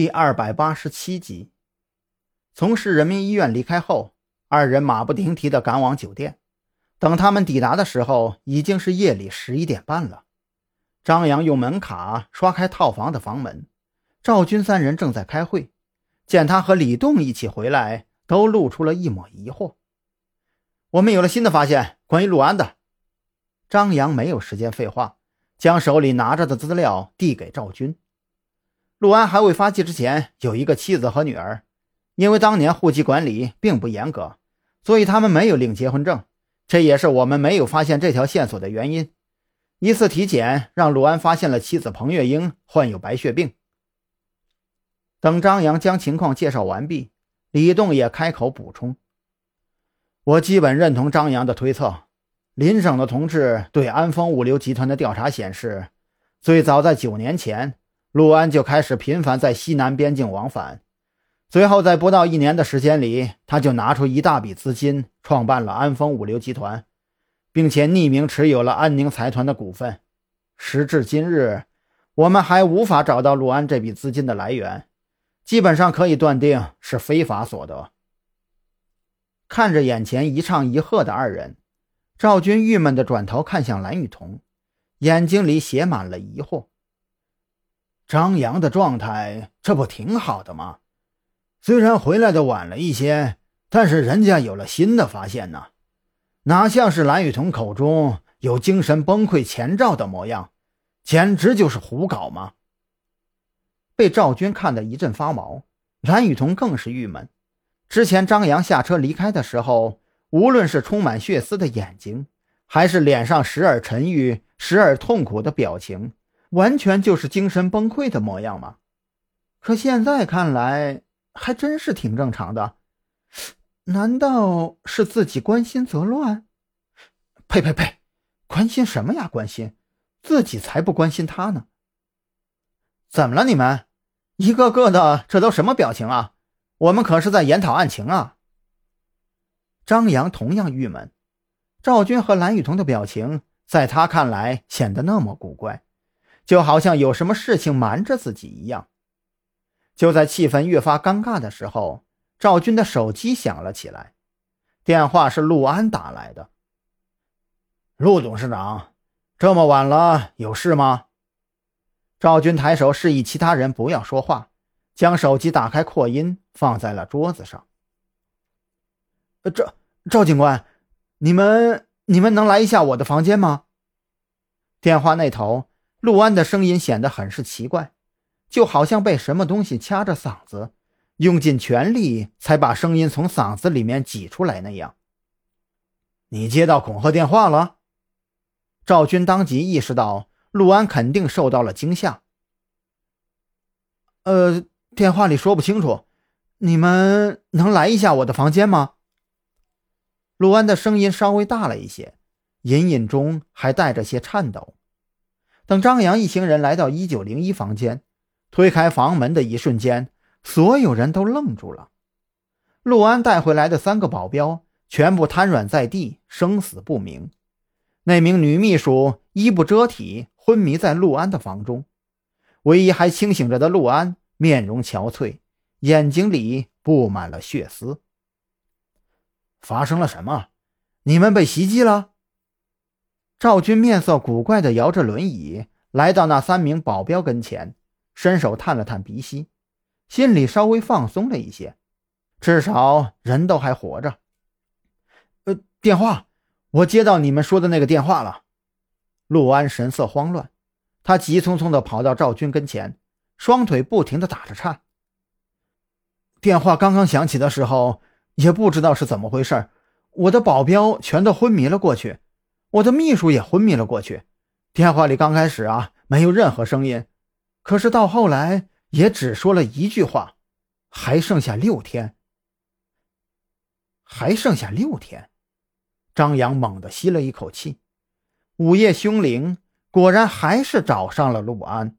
第二百八十七集，从市人民医院离开后，二人马不停蹄地赶往酒店。等他们抵达的时候，已经是夜里十一点半了。张扬用门卡刷开套房的房门，赵军三人正在开会，见他和李栋一起回来，都露出了一抹疑惑。我们有了新的发现，关于陆安的。张扬没有时间废话，将手里拿着的资料递给赵军。陆安还未发迹之前，有一个妻子和女儿。因为当年户籍管理并不严格，所以他们没有领结婚证。这也是我们没有发现这条线索的原因。一次体检让陆安发现了妻子彭月英患有白血病。等张扬将情况介绍完毕，李栋也开口补充：“我基本认同张扬的推测。邻省的同志对安丰物流集团的调查显示，最早在九年前。”陆安就开始频繁在西南边境往返，随后在不到一年的时间里，他就拿出一大笔资金创办了安丰物流集团，并且匿名持有了安宁财团的股份。时至今日，我们还无法找到陆安这笔资金的来源，基本上可以断定是非法所得。看着眼前一唱一和的二人，赵军郁闷地转头看向蓝雨桐，眼睛里写满了疑惑。张扬的状态，这不挺好的吗？虽然回来的晚了一些，但是人家有了新的发现呢，哪像是蓝雨桐口中有精神崩溃前兆的模样，简直就是胡搞嘛！被赵军看得一阵发毛，蓝雨桐更是郁闷。之前张扬下车离开的时候，无论是充满血丝的眼睛，还是脸上时而沉郁、时而痛苦的表情。完全就是精神崩溃的模样吗？可现在看来还真是挺正常的。难道是自己关心则乱？呸呸呸！关心什么呀？关心自己才不关心他呢！怎么了你们？一个个的这都什么表情啊？我们可是在研讨案情啊！张扬同样郁闷。赵军和蓝雨桐的表情在他看来显得那么古怪。就好像有什么事情瞒着自己一样。就在气氛越发尴尬的时候，赵军的手机响了起来，电话是陆安打来的。陆董事长，这么晚了，有事吗？赵军抬手示意其他人不要说话，将手机打开扩音，放在了桌子上。赵赵警官，你们你们能来一下我的房间吗？电话那头。陆安的声音显得很是奇怪，就好像被什么东西掐着嗓子，用尽全力才把声音从嗓子里面挤出来那样。你接到恐吓电话了？赵军当即意识到陆安肯定受到了惊吓。呃，电话里说不清楚，你们能来一下我的房间吗？陆安的声音稍微大了一些，隐隐中还带着些颤抖。等张扬一行人来到一九零一房间，推开房门的一瞬间，所有人都愣住了。陆安带回来的三个保镖全部瘫软在地，生死不明。那名女秘书衣不遮体，昏迷在陆安的房中。唯一还清醒着的陆安，面容憔悴，眼睛里布满了血丝。发生了什么？你们被袭击了？赵军面色古怪地摇着轮椅来到那三名保镖跟前，伸手探了探鼻息，心里稍微放松了一些，至少人都还活着。呃，电话，我接到你们说的那个电话了。陆安神色慌乱，他急匆匆地跑到赵军跟前，双腿不停地打着颤。电话刚刚响起的时候，也不知道是怎么回事，我的保镖全都昏迷了过去。我的秘书也昏迷了过去。电话里刚开始啊，没有任何声音，可是到后来也只说了一句话：“还剩下六天。”还剩下六天，张扬猛地吸了一口气。午夜凶铃果然还是找上了陆安。